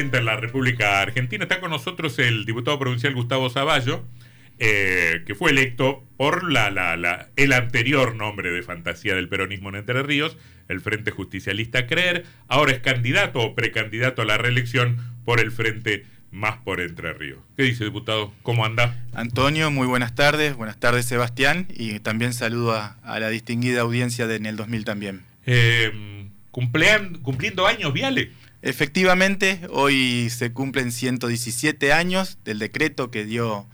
en la República Argentina. Está con nosotros el diputado provincial Gustavo Zavallo, eh, que fue electo por la, la, el anterior nombre de fantasía del peronismo en Entre Ríos, el Frente Justicialista Creer. Ahora es candidato o precandidato a la reelección por el Frente Más por Entre Ríos. ¿Qué dice, diputado? ¿Cómo anda? Antonio, muy buenas tardes. Buenas tardes, Sebastián. Y también saludo a, la distinguida audiencia de en el 2000 también. Eh, ¿Cumpliendo años, Viale? Efectivamente, hoy se cumplen 117 años del decreto que dio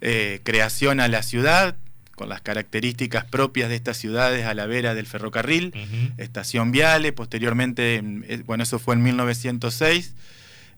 eh, creación a la ciudad, con las características propias de estas ciudades a la vera del ferrocarril, estación Viale, posteriormente, eh, bueno, eso fue en 1906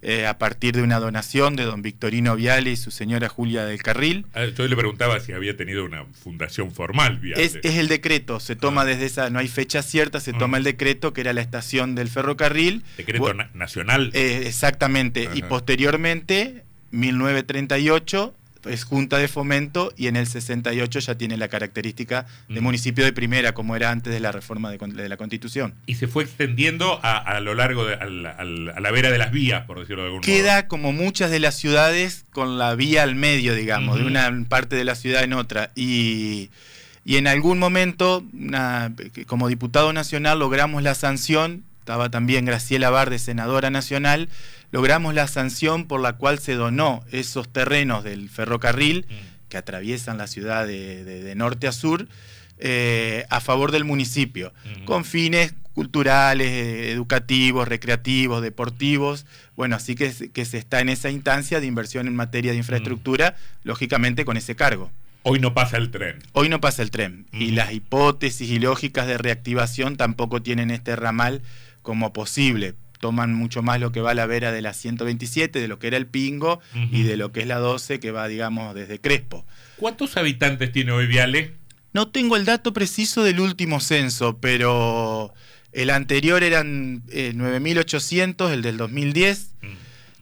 eh, a partir de una donación de don Victorino Viale y su señora Julia del Carril. Ah, yo le preguntaba si había tenido una fundación formal Viale. Es, el decreto, se toma ah. desde esa, no hay fecha cierta, se toma ah. el decreto que era la estación del ferrocarril. Decreto nacional. Eh, exactamente, y posteriormente, 1938, es Junta de Fomento y en el 68 ya tiene la característica de municipio de primera, como era antes de la reforma de, la Constitución. Y se fue extendiendo a, lo largo, de, a, la, vera de las vías, por decirlo de algún modo. Queda como muchas de las ciudades con la vía al medio, digamos, de una parte de la ciudad en otra. Y, y en algún momento, como diputado nacional, logramos la sanción, estaba también Graciela Barde, senadora nacional, logramos la sanción por la cual se donó esos terrenos del ferrocarril mm. que atraviesan la ciudad de, norte a sur eh, a favor del municipio, mm. con fines culturales, educativos, recreativos, deportivos. Bueno, así que, que, se está en esa instancia de inversión en materia de infraestructura, mm. lógicamente con ese cargo. Hoy no pasa el tren. Hoy no pasa el tren. Y las hipótesis y lógicas de reactivación tampoco tienen este ramal como posible toman mucho más lo que va a la vera de la 127, de lo que era el Pingo, y de lo que es la 12, que va, digamos, desde Crespo. ¿Cuántos habitantes tiene hoy Viale? No tengo el dato preciso del último censo, pero el anterior eran 9.800, eh, el del 2010. Mm.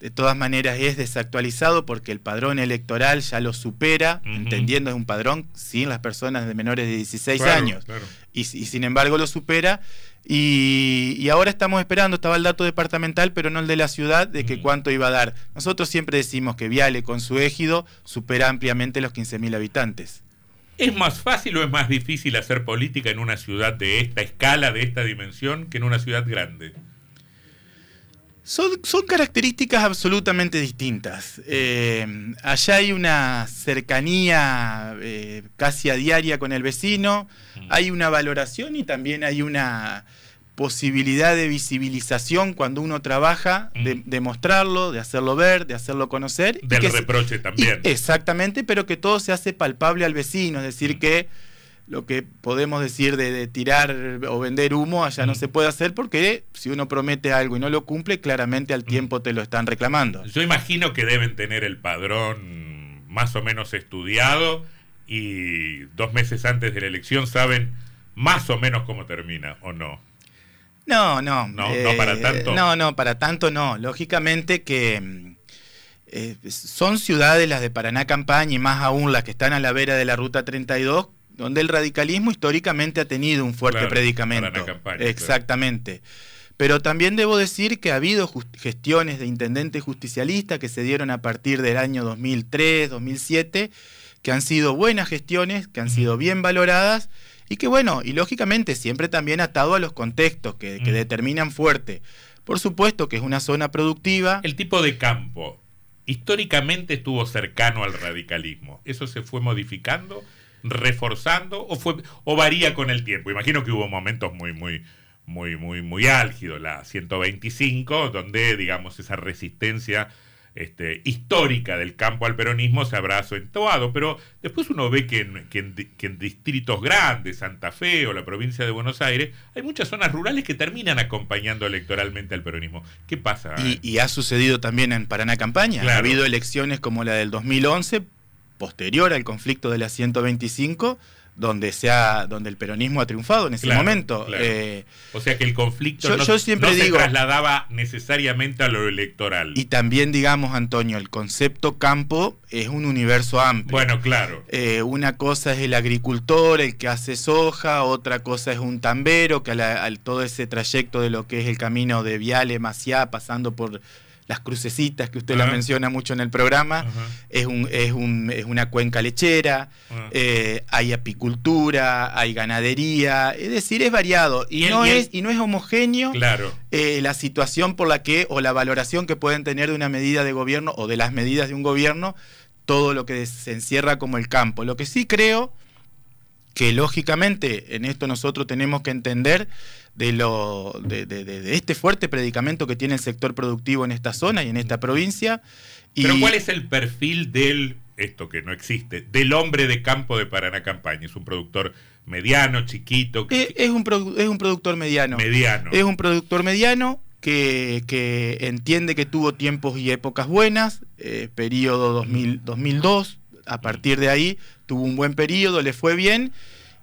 De todas maneras es desactualizado porque el padrón electoral ya lo supera, entendiendo es un padrón sin las personas de menores de 16 años. y, sin embargo lo supera y, ahora estamos esperando, estaba el dato departamental, pero no el de la ciudad, de que cuánto iba a dar. Nosotros siempre decimos que Viale con su égido supera ampliamente los 15.000 habitantes. ¿Es más fácil o es más difícil hacer política en una ciudad de esta escala, de esta dimensión, que en una ciudad grande? Son, son características absolutamente distintas. Eh, allá hay una cercanía eh, casi a diaria con el vecino, mm. hay una valoración y también hay una posibilidad de visibilización cuando uno trabaja, de, mm. mostrarlo, de hacerlo ver, de hacerlo conocer. Del reproche también. exactamente, pero que todo se hace palpable al vecino, es decir, mm. que lo que podemos decir de, tirar o vender humo allá no se puede hacer porque si uno promete algo y no lo cumple, claramente al tiempo te lo están reclamando. Yo imagino que deben tener el padrón más o menos estudiado y dos meses antes de la elección saben más o menos cómo termina o no. No, no. No, no para eh, tanto. No, no, para tanto no. Lógicamente que eh, son ciudades las de Paraná Campaña y más aún las que están a la vera de la Ruta 32 donde el radicalismo históricamente ha tenido un fuerte predicamento. Exactamente. Pero también debo decir que ha habido gestiones de intendente justicialista que se dieron a partir del año 2003, 2007, que han sido buenas gestiones, que han sido bien valoradas y que bueno, y lógicamente siempre también atado a los contextos que, que determinan fuerte. Por supuesto que es una zona productiva. El tipo de campo históricamente estuvo cercano al radicalismo. ¿Eso se fue modificando? Reforzando o fue o varía con el tiempo? Imagino que hubo momentos muy muy muy muy muy álgidos, la 125, donde digamos esa resistencia este, histórica del campo al peronismo se habrá acentuado, pero después uno ve que en, que, en, distritos grandes, Santa Fe o la provincia de Buenos Aires, hay muchas zonas rurales que terminan acompañando electoralmente al peronismo. ¿Qué pasa? Y, ha sucedido también en Paraná Campaña. Ha habido elecciones como la del 2011 posterior al conflicto de la 125, donde, se donde el peronismo ha triunfado en ese momento. Eh, o sea que el conflicto no, siempre se trasladaba necesariamente a lo electoral. Y también, digamos, Antonio, el concepto campo es un universo amplio. Bueno, claro. Eh, una cosa es el agricultor, el que hace soja, otra cosa es un tambero, que al todo ese trayecto de lo que es el camino de Viale, Maciá, pasando por las crucecitas que usted las menciona mucho en el programa, es, un, es, un, es, una cuenca lechera, eh, hay apicultura, hay ganadería, es decir, es variado. Y, no, es, y no es homogéneo claro. Eh, la situación por la que o la valoración que pueden tener de una medida de gobierno o de las medidas de un gobierno, todo lo que se encierra como el campo. Lo que sí creo que lógicamente en esto nosotros tenemos que entender de, lo, de, este fuerte predicamento que tiene el sector productivo en esta zona y en esta provincia. Pero ¿cuál es el perfil del, esto que no existe, del hombre de campo de Paraná Campaña? ¿Es un productor mediano, chiquito? Es, es, un, es un productor mediano. Mediano. Es un productor mediano que, que entiende que tuvo tiempos y épocas buenas, eh, periodo 2000, 2002, a partir de ahí tuvo un buen periodo, le fue bien.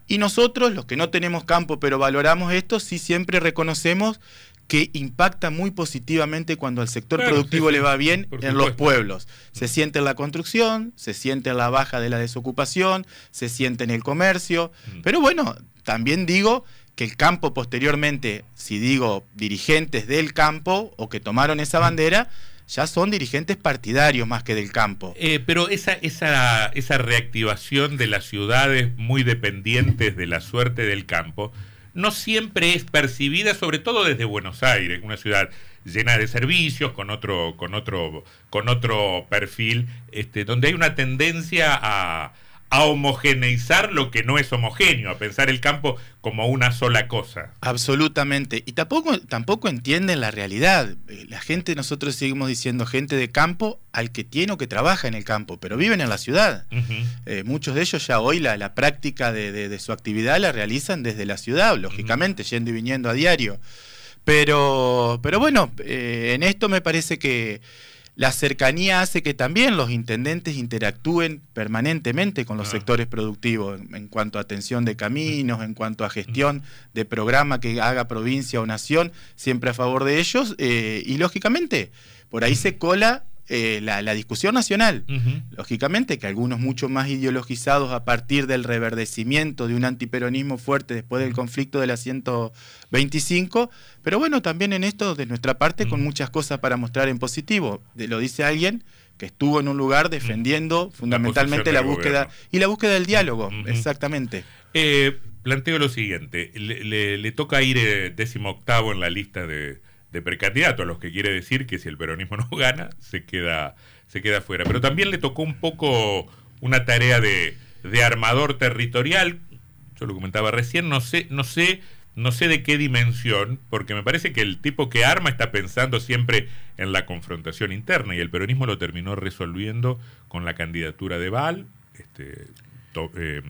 Y nosotros, los que no tenemos campo pero valoramos esto, sí siempre reconocemos que impacta muy positivamente cuando al sector productivo le va bien en los pueblos. Se siente en la construcción, se siente en la baja de la desocupación, se siente en el comercio. Mm. Pero bueno, también digo que el campo posteriormente, si digo dirigentes del campo o que tomaron esa bandera, ya son dirigentes partidarios más que del campo. Eh, pero esa, esa, esa reactivación de las ciudades muy dependientes de la suerte del campo no siempre es percibida, sobre todo desde Buenos Aires, una ciudad llena de servicios, con otro, con otro, con otro perfil, este, donde hay una tendencia a, a homogeneizar lo que no es homogéneo, a pensar el campo como una sola cosa. Absolutamente. Y tampoco, tampoco entienden la realidad. Eh, la gente, nosotros seguimos diciendo gente de campo al que tiene o que trabaja en el campo, pero viven en la ciudad. Eh, muchos de ellos ya hoy la, la práctica de, su actividad la realizan desde la ciudad, lógicamente, yendo y viniendo a diario. Pero, pero bueno, eh, en esto me parece que la cercanía hace que también los intendentes interactúen permanentemente con los ah. sectores productivos en, cuanto a atención de caminos, en cuanto a gestión de programa que haga provincia o nación, siempre a favor de ellos. Eh, y lógicamente, por ahí se cola eh, la, discusión nacional. Lógicamente que algunos mucho más ideologizados a partir del reverdecimiento de un antiperonismo fuerte después del conflicto de la 125, pero bueno, también en esto de nuestra parte con muchas cosas para mostrar en positivo. lo dice alguien que estuvo en un lugar defendiendo fundamentalmente la, búsqueda y la búsqueda del diálogo, exactamente. Eh, planteo lo siguiente, le, toca ir eh, décimo octavo en la lista de de precandidato, lo que quiere decir que si el peronismo no gana, se queda, se queda fuera. Pero también le tocó un poco una tarea de, de armador territorial, yo lo comentaba recién, no sé, no sé, no sé de qué dimensión, porque me parece que el tipo que arma está pensando siempre en la confrontación interna y el peronismo lo terminó resolviendo con la candidatura de Val, este, eh,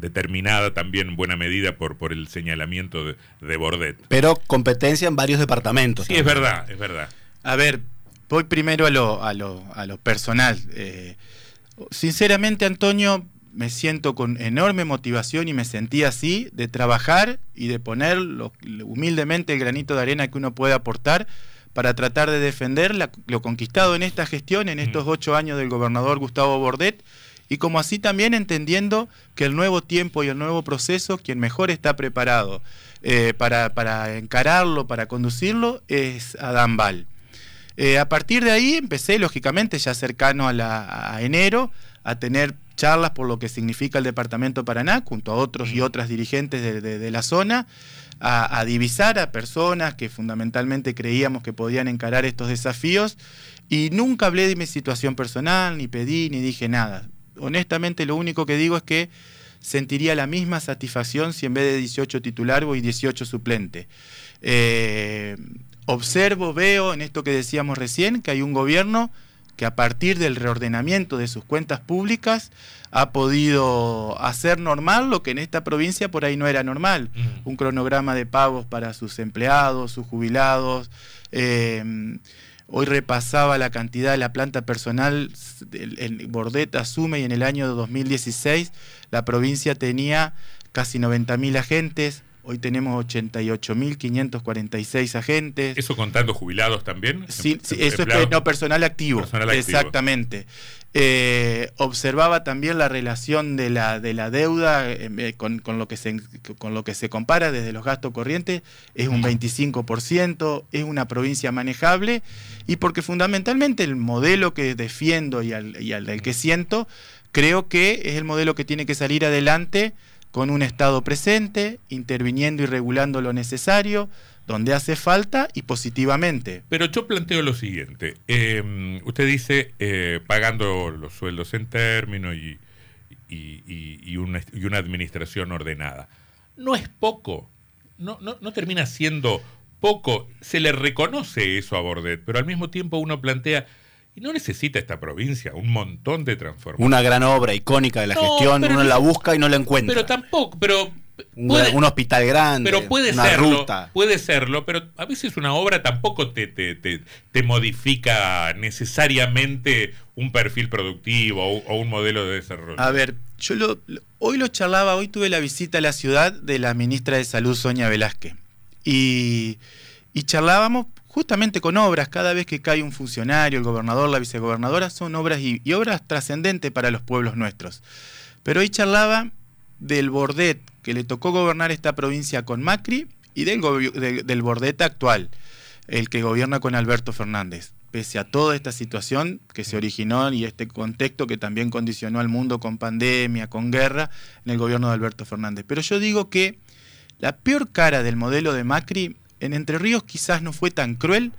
determinada también en buena medida por, por el señalamiento de, Bordet. Pero competencia en varios departamentos. Sí, es verdad, es verdad. A ver, voy primero a lo, a lo, a lo personal. Eh, sinceramente, Antonio, me siento con enorme motivación y me sentí así de trabajar y de poner humildemente el granito de arena que uno puede aportar para tratar de defender lo conquistado en esta gestión, en estos ocho años del gobernador Gustavo Bordet y como así también entendiendo que el nuevo tiempo y el nuevo proceso, quien mejor está preparado eh, para, encararlo, para conducirlo, es Adán Val. Eh, a partir de ahí empecé, lógicamente, ya cercano a, la, enero, a tener charlas por lo que significa el Departamento Paraná, junto a otros y otras dirigentes de, la zona, a, a, divisar a personas que fundamentalmente creíamos que podían encarar estos desafíos, y nunca hablé de mi situación personal, ni pedí, ni dije nada honestamente lo único que digo es que sentiría la misma satisfacción si en vez de 18 titular voy 18 suplente. Eh, observo, veo en esto que decíamos recién, que hay un gobierno que a partir del reordenamiento de sus cuentas públicas ha podido hacer normal lo que en esta provincia por ahí no era normal. Un cronograma de pagos para sus empleados, sus jubilados. Eh, Hoy repasaba la cantidad de la planta personal, en Bordet asume y en el año 2016 la provincia tenía casi 90.000 agentes, Hoy tenemos 88.546 agentes. ¿Eso contando jubilados también? Sí, sí eso es no, personal activo. Personal activo. Exactamente. Eh, observaba también la relación de la, de la deuda eh, con, lo que se, con lo que se compara desde los gastos corrientes, es un 25%, es una provincia manejable y porque fundamentalmente el modelo que defiendo y al, y al del que siento, creo que es el modelo que tiene que salir adelante con un Estado presente, interviniendo y regulando lo necesario, donde hace falta y positivamente. Pero yo planteo lo siguiente. Em, usted dice eh, pagando los sueldos en términos y, y, una, y, una, administración ordenada. No es poco. No, no, no termina siendo poco. Se le reconoce eso a Bordet, pero al mismo tiempo uno plantea y no necesita esta provincia un montón de transformaciones. Una gran obra icónica de la gestión, uno la busca y no la encuentra. Pero tampoco, pero un, hospital grande, pero puede una serlo, ruta. Puede serlo, pero a veces una obra tampoco te, te, te, modifica necesariamente un perfil productivo o, un modelo de desarrollo. A ver, yo lo, hoy lo charlaba, hoy tuve la visita a la ciudad de la ministra de Salud, Sonia Velázquez. Y, y charlábamos justamente con obras, cada vez que cae un funcionario, el gobernador, la vicegobernadora, son obras y, obras trascendentes para los pueblos nuestros. Pero hoy charlaba del Bordet, que le tocó gobernar esta provincia con Macri, y del, del Bordet actual, el que gobierna con Alberto Fernández. Pese a toda esta situación que se originó y este contexto que también condicionó al mundo con pandemia, con guerra, en el gobierno de Alberto Fernández. Pero yo digo que la peor cara del modelo de Macri en Entre Ríos quizás no fue tan cruel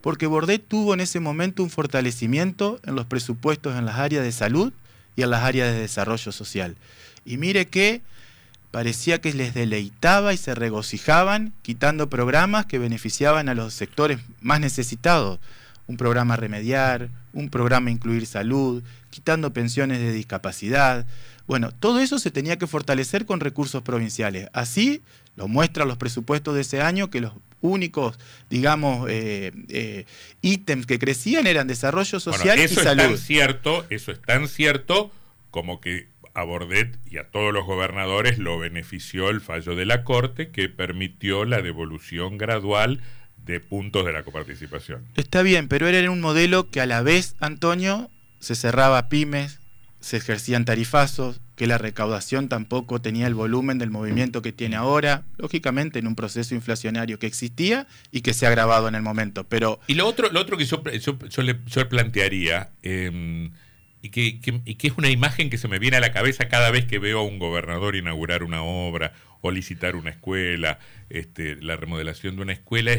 porque Bordet tuvo en ese momento un fortalecimiento en los presupuestos en las áreas de salud y en las áreas de desarrollo social. Y mire que parecía que les deleitaba y se regocijaban quitando programas que beneficiaban a los sectores más necesitados. Un programa remediar, un programa incluir salud, quitando pensiones de discapacidad. Bueno, todo eso se tenía que fortalecer con recursos provinciales. Así lo muestran los presupuestos de ese año que los únicos, digamos, eh, eh, ítems que crecían eran desarrollo social y salud. Es tan cierto, eso es tan cierto como que a Bordet y a todos los gobernadores lo benefició el fallo de la Corte que permitió la devolución gradual de puntos de la coparticipación. Está bien, pero era un modelo que a la vez, Antonio, se cerraba pymes, se ejercían tarifazos, que la recaudación tampoco tenía el volumen del movimiento que tiene ahora, lógicamente en un proceso inflacionario que existía y que se ha agravado en el momento. Pero y lo otro, lo otro que yo, yo, le, plantearía, em, y, que, y que es una imagen que se me viene a la cabeza cada vez que veo a un gobernador inaugurar una obra o licitar una escuela, este, la remodelación de una escuela,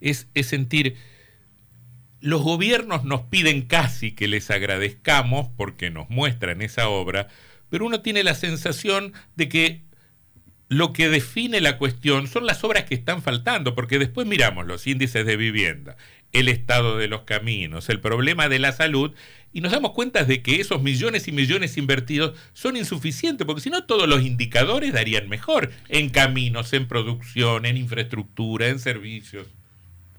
es, es sentir los gobiernos nos piden casi que les agradezcamos porque nos muestran esa obra, pero uno tiene la sensación de que lo que define la cuestión son las obras que están faltando, porque después miramos los índices de vivienda, el estado de los caminos, el problema de la salud, y nos damos cuenta de que esos millones y millones invertidos son insuficientes, porque si no todos los indicadores darían mejor en caminos, en producción, en infraestructura, en servicios.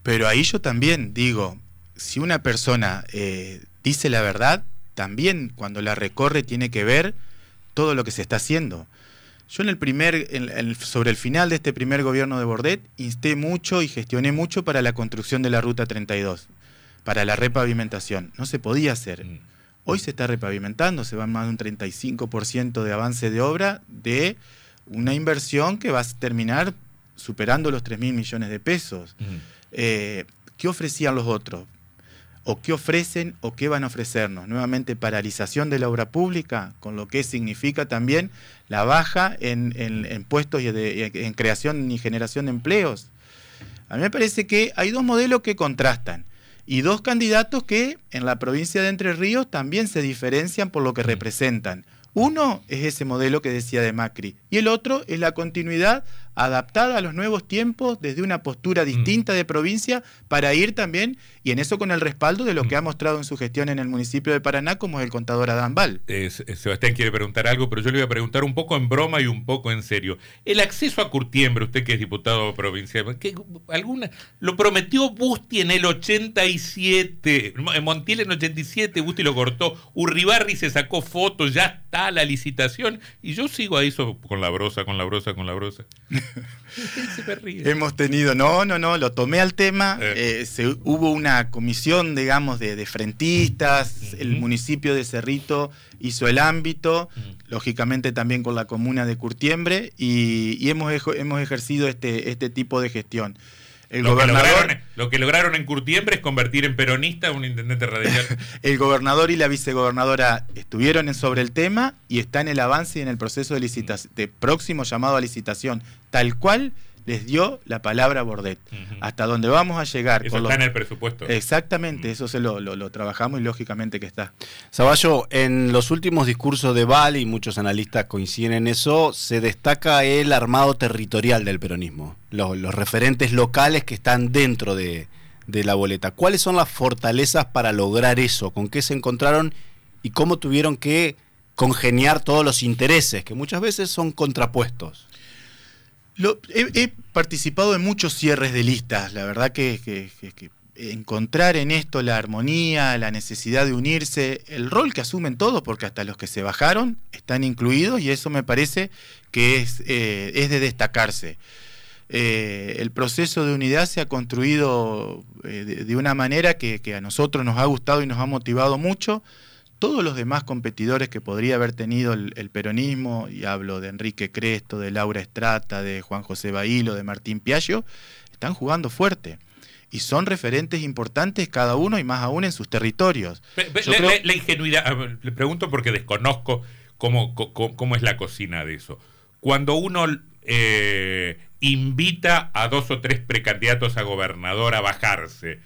Pero ahí yo también digo, si una persona eh, dice la verdad, también cuando la recorre tiene que ver todo lo que se está haciendo. Yo en el primer, sobre el final de este primer gobierno de Bordet, insté mucho y gestioné mucho para la construcción de la Ruta 32, para la repavimentación. No se podía hacer. Mm. Hoy se está repavimentando, se va más de un 35% de avance de obra de una inversión que va a terminar superando los 3 mil millones de pesos. Mm. Eh, ¿Qué ofrecían los otros? O qué ofrecen o qué van a ofrecernos. Nuevamente, paralización de la obra pública, con lo que significa también la baja en, puestos y en creación y generación de empleos. A mí me parece que hay dos modelos que contrastan y dos candidatos que en la provincia de Entre Ríos también se diferencian por lo que representan. Uno es ese modelo que decía de Macri y el otro es la continuidad adaptada a los nuevos tiempos desde una postura mm. distinta de provincia para ir también, y en eso con el respaldo de lo que mm. ha mostrado en su gestión en el municipio de Paraná, como es el contador Adán Val. Sebastián quiere preguntar algo, pero yo le voy a preguntar un poco en broma y un poco en serio. El acceso a Curtiembre, usted que es diputado provincial, ¿qué, alguna, lo prometió Busti en el 87, en Montiel en el 87, Busti lo cortó, Urribarri se sacó fotos, ya está la licitación, y yo sigo ahí con la brosa, con la brosa, con la brosa. Hemos tenido, no, no, no, lo tomé al tema. Eh. eh, se- hubo una comisión, digamos, de, de frentistas. El municipio de Cerrito hizo el ámbito, Mm. lógicamente también con la comuna de Curtiembre, y, y hemos, hemos ejercido este, este tipo de gestión. El Lo que, gobernador, lograron, lo que lograron en Curtiembre es convertir en peronista a un intendente radical. el gobernador y la vicegobernadora estuvieron en- sobre el tema y está en el avance y en el proceso de licitación, de próximo llamado a licitación, tal cual les dio la palabra Bordet. Hasta donde vamos a llegar. Eso con está los- en el presupuesto. Exactamente, eso se lo, lo- lo trabajamos y lógicamente que está. Zaballo, en los últimos discursos de Val, y muchos analistas coinciden en eso, se destaca el armado territorial del peronismo, los, los referentes locales que están dentro de, de la boleta. ¿Cuáles son las fortalezas para lograr eso? ¿Con qué se encontraron y cómo tuvieron que congeniar todos los intereses, que muchas veces son contrapuestos? Lo- he, participado en muchos cierres de listas, la verdad que, que- encontrar en esto la armonía, la necesidad de unirse, el rol que asumen todos, porque hasta los que se bajaron están incluidos y eso me parece que es, eh, es de destacarse. Eh, el proceso de unidad se ha construido eh, de, una manera que a nosotros nos ha gustado y nos ha motivado mucho. Todos los demás competidores que podría haber tenido el, el peronismo, y hablo de Enrique Cresto, de Laura Estrata, de Juan José Bailo, de Martín Piaggio, están jugando fuerte. Y son referentes importantes cada uno y más aún en sus territorios. Yo la, creo- la- la ingenuidad, le pregunto porque desconozco cómo, cómo es la cocina de eso. Cuando uno eh, invita a dos o tres precandidatos a gobernador a bajarse,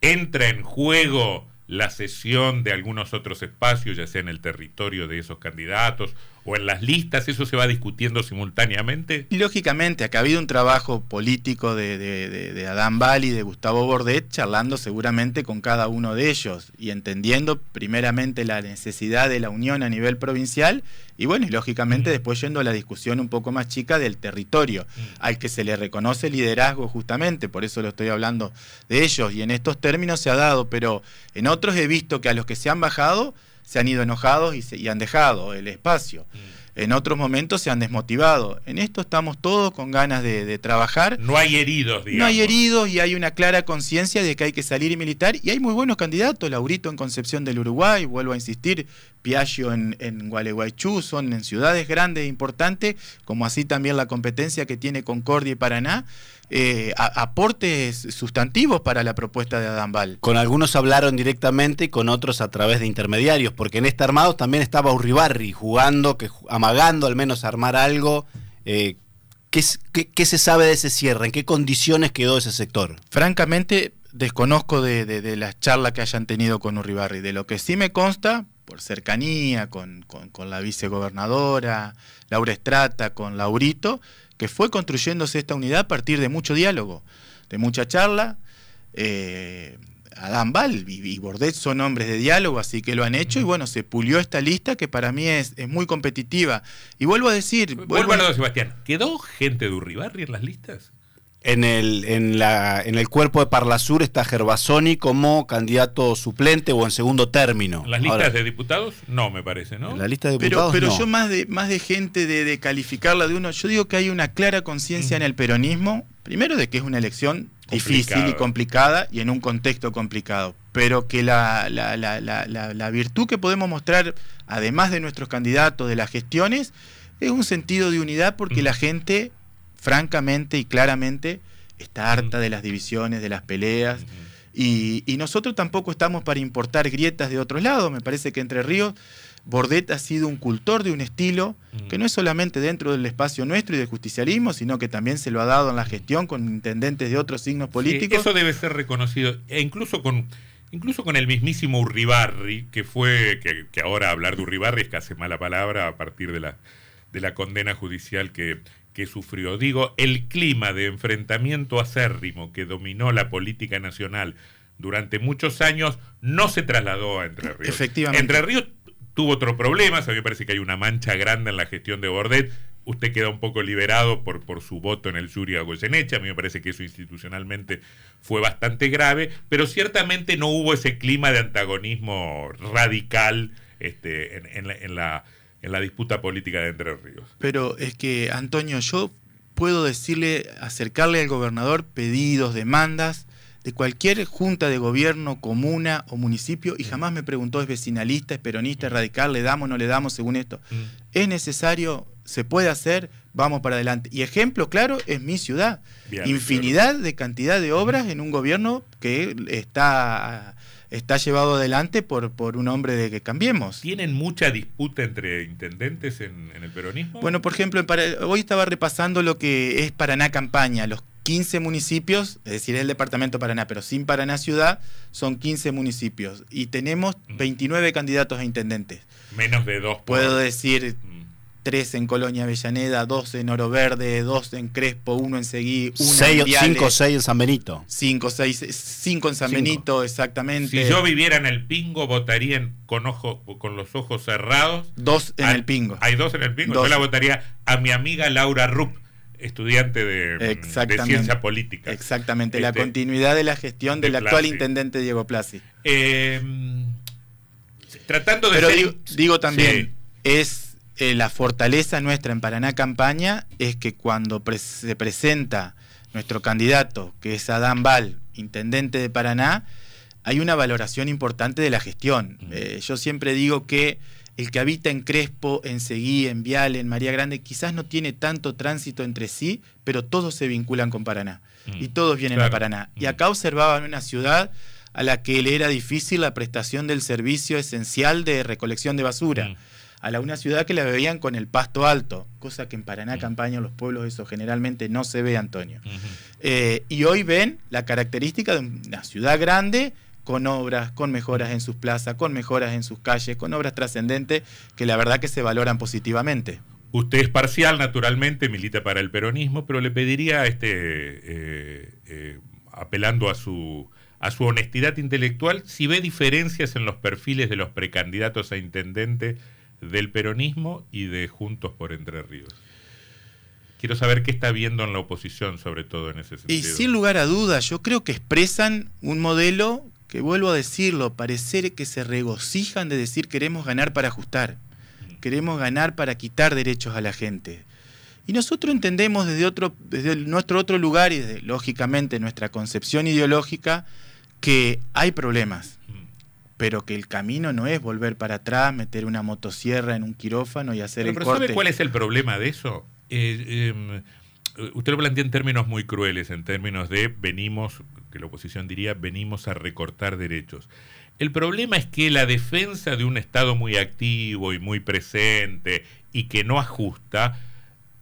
entra en juego la cesión de algunos otros espacios, ya sea en el territorio de esos candidatos o en las listas, eso se va discutiendo simultáneamente. Y lógicamente, acá ha habido un trabajo político de, de, de- de Adán Bali, de Gustavo Bordet, charlando seguramente con cada uno de ellos y entendiendo primeramente la necesidad de la unión a nivel provincial y bueno, y lógicamente Mm. después yendo a la discusión un poco más chica del territorio, Mm. al que se le reconoce liderazgo justamente, por eso lo estoy hablando de ellos y en estos términos se ha dado, pero en otros he visto que a los que se han bajado se han ido enojados y, se- y han dejado el espacio. En otros momentos se han desmotivado. En esto estamos todos con ganas de, de trabajar. No hay heridos, digamos. No hay heridos y hay una clara conciencia de que hay que salir y militar. Y hay muy buenos candidatos. Laurito en Concepción del Uruguay, vuelvo a insistir. Piaggio en, en Gualeguaychú, son en ciudades grandes e importantes, como así también la competencia que tiene Concordia y Paraná. eh, a- aportes sustantivos para la propuesta de Adán Val. Con algunos hablaron directamente y con otros a través de intermediarios, porque en este armado también estaba Urribarri jugando, que, amagando al menos a armar algo. Eh, ¿qué, qué- qué se sabe de ese cierre? ¿En qué condiciones quedó ese sector? Francamente, desconozco de, de, de las charlas que hayan tenido con Urribarri. De lo que sí me consta, por cercanía con, con- con la vicegobernadora, Laura Estrata, con Laurito, que fue construyéndose esta unidad a partir de mucho diálogo, de mucha charla. Eh, Adán Val y, Bordet son hombres de diálogo, así que lo han hecho y bueno, se pulió esta lista que para mí es, es muy competitiva. Y vuelvo a decir, Vuelvo a Sebastián. ¿Quedó gente de Urribarri en las listas? En el, en, la, en el cuerpo de Parlasur está Gervasoni como candidato suplente o en segundo término. ¿En las listas Ahora, de diputados? No, me parece, ¿no? en la lista de Pero, diputados pero no. yo más de, más de gente de, de calificarla de uno, yo digo que hay una clara conciencia en el peronismo, primero de que es una elección difícil y Complicada. complicada y en un contexto complicado, pero que la, la, la, la, la- la virtud que podemos mostrar, además de nuestros candidatos, de las gestiones, es un sentido de unidad porque Mm. la gente, francamente y claramente, está harta de las divisiones, de las peleas. Y, y nosotros tampoco estamos para importar grietas de otros lados. Me parece que Entre Ríos, Bordet ha sido un cultor de un estilo que no es solamente dentro del espacio nuestro y del justicialismo, sino que también se lo ha dado en la gestión con intendentes de otros signos políticos. Sí, eso debe ser reconocido, e incluso con incluso con el mismísimo Urribarri, que fue, que, que ahora hablar de Urribarri es casi mala palabra a partir de la, de la condena judicial que, que sufrió. Digo, el clima de enfrentamiento acérrimo que dominó la política nacional durante muchos años no se trasladó a Entre Ríos. Efectivamente. Entre Ríos tuvo otros problemas, a mí me parece que hay una mancha grande en la gestión de Bordet. Usted queda un poco liberado por, por su voto en el Zuria Goyeneche, a mí me parece que eso institucionalmente fue bastante grave, pero ciertamente no hubo ese clima de antagonismo radical este, en, en la, en la- en la disputa política de Entre Ríos. Pero es que, Antonio, yo puedo decirle, acercarle al gobernador pedidos, demandas de cualquier junta de gobierno, comuna o municipio y jamás me preguntó, ¿es vecinalista, es peronista, es radical, le damos, no le damos según esto? Mm. Es necesario, se puede hacer, vamos para adelante. Y ejemplo claro es mi ciudad. Bien, Infinidad de cantidad de obras en un gobierno que está, está llevado adelante por, por un hombre de que cambiemos. ¿Tienen mucha disputa entre intendentes en, en el peronismo? Bueno, por ejemplo, en Para- hoy estaba repasando lo que es Paraná Campaña. Los 15 municipios, es decir, el departamento Paraná, pero sin Paraná Ciudad, son 15 municipios. Y tenemos 29 candidatos a intendentes. menos de dos. por- Puedo decir Mm. 3 en Colonia Avellaneda, 2 en Oro Verde, 2 en Crespo, 1 en Seguí, 1 en Seis- Viale, cinco o seis en San Benito. 5, 6, 5 en San Cinco. Benito, exactamente. Si yo viviera en el Pingo, votarían con, ojo, con los ojos cerrados. 2 en Ah, el Pingo. Hay dos en el Pingo. Dos. Yo la votaría a mi amiga Laura Rupp, estudiante de, de Exactamente. ciencia política. Exactamente, la Este, continuidad de la gestión del de actual Plasi. intendente Diego Plasi. Eh, tratando de Pero ser- digo, digo también, Sí. es eh, la fortaleza nuestra en Paraná Campaña es que cuando pre- se presenta nuestro candidato, que es Adán Val, intendente de Paraná, hay una valoración importante de la gestión. Eh, yo siempre digo que el que habita en Crespo, en Seguí, en Viale, en María Grande, quizás no tiene tanto tránsito entre sí, pero todos se vinculan con Paraná. Mm. Y todos vienen Claro. a Paraná. Y Mm. acá observaban una ciudad a la que le era difícil la prestación del servicio esencial de recolección de basura. Mm. A la una ciudad que la veían con el pasto alto, cosa que en Paraná. Campaña, los pueblos, eso generalmente no se ve, Antonio. Eh, y hoy ven la característica de una ciudad grande con obras, con mejoras en sus plazas, con mejoras en sus calles, con obras trascendentes que la verdad que se valoran positivamente. Usted es parcial, naturalmente, milita para el peronismo, pero le pediría, este, eh, eh, apelando a su, a su honestidad intelectual, si ve diferencias en los perfiles de los precandidatos a intendente del peronismo y de Juntos por Entre Ríos. Quiero saber qué está viendo en la oposición, sobre todo en ese sentido. Y sin lugar a dudas, yo creo que expresan un modelo que, vuelvo a decirlo, parecer que se regocijan de decir queremos ganar para ajustar, queremos ganar para quitar derechos a la gente. Y nosotros entendemos desde, otro, desde nuestro otro lugar y desde, lógicamente, nuestra concepción ideológica, que hay problemas. Pero que el camino no es volver para atrás, meter una motosierra en un quirófano y hacer Pero, el pero corte. ¿sabe cuál es el problema de eso? Eh, eh, usted lo plantea en términos muy crueles, en términos de venimos, que la oposición diría, venimos a recortar derechos. El problema es que la defensa de un Estado muy activo y muy presente y que no ajusta,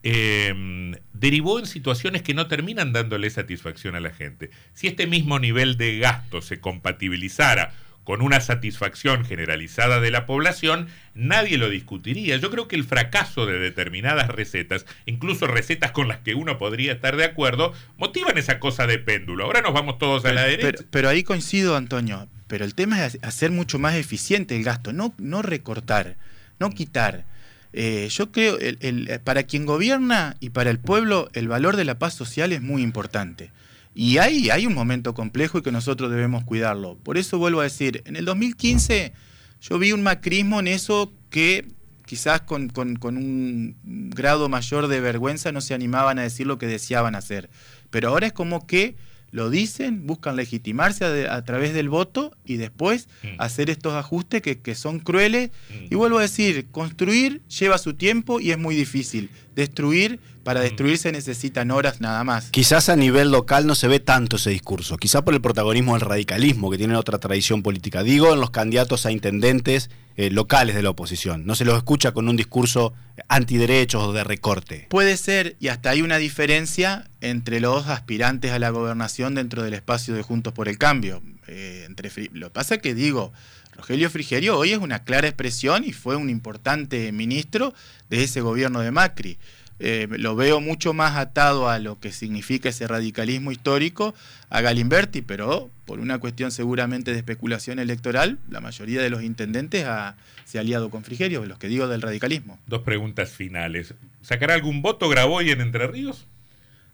eh, derivó en situaciones que no terminan dándole satisfacción a la gente. Si este mismo nivel de gasto se compatibilizara con una satisfacción generalizada de la población, nadie lo discutiría. Yo creo que el fracaso de determinadas recetas, incluso recetas con las que uno podría estar de acuerdo, motivan esa cosa de péndulo. Ahora nos vamos todos a la derecha. pero- pero ahí coincido, Antonio. Pero el tema es hacer mucho más eficiente el gasto, no, no recortar, no quitar. Eh, yo creo, el, el- para quien gobierna y para el pueblo, el valor de la paz social es muy importante. Y hay, hay un momento complejo y que nosotros debemos cuidarlo. Por eso vuelvo a decir, en el 2015 yo vi un macrismo en eso que quizás con, con- con un grado mayor de vergüenza no se animaban a decir lo que deseaban hacer. Pero ahora es como que lo dicen, buscan legitimarse a, a través del voto y después Mm. hacer estos ajustes que, que son crueles. Mm. Y vuelvo a decir, construir lleva su tiempo y es muy difícil. Destruir, para Mm. destruir se necesitan horas nada más. Quizás a nivel local no se ve tanto ese discurso, quizás por el protagonismo del radicalismo, que tiene otra tradición política. Digo, en los candidatos a intendentes eh, locales de la oposición. No se los escucha con un discurso antiderechos o de recorte. Puede ser, y hasta hay una diferencia entre los aspirantes a la gobernación dentro del espacio de Juntos por el Cambio. Eh, entre, lo pasa que digo, Rogelio Frigerio hoy es una clara expresión y fue un importante ministro de ese gobierno de Macri. Eh, lo veo mucho más atado a lo que significa ese radicalismo histórico a Galimberti, pero por una cuestión seguramente de especulación electoral, la mayoría de los intendentes ha- se ha aliado con Frigerio, los que digo del radicalismo. Dos preguntas finales. ¿Sacará algún voto Graboy en Entre Ríos?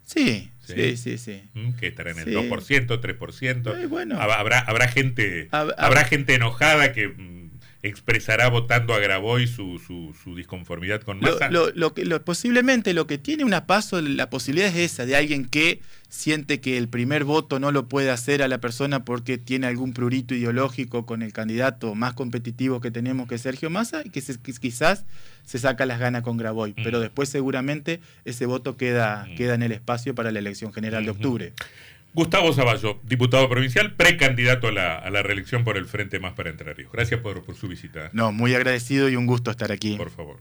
Sí, Sí. sí, sí, sí. Mm, Que estará en el Sí. 2%, 3%. Eh, bueno. Hab- Habrá, habrá gente, Hab- habrá gente enojada que, mm, expresará votando a Graboy su, su, su disconformidad con Massa. Lo, lo, que, lo, posiblemente lo que tiene una paso, la posibilidad es esa, de alguien que siente que el primer voto no lo puede hacer a la persona porque tiene algún prurito ideológico con el candidato más competitivo que tenemos que Sergio Massa y que, quizás se saca las ganas con Graboy, pero después seguramente ese voto queda, queda en el espacio para la elección general de octubre. Gustavo Zavallo, diputado provincial, precandidato a la, a la reelección por el Frente Más para Entre Ríos. Gracias por, por su visita. No, muy agradecido y un gusto estar aquí. Por favor.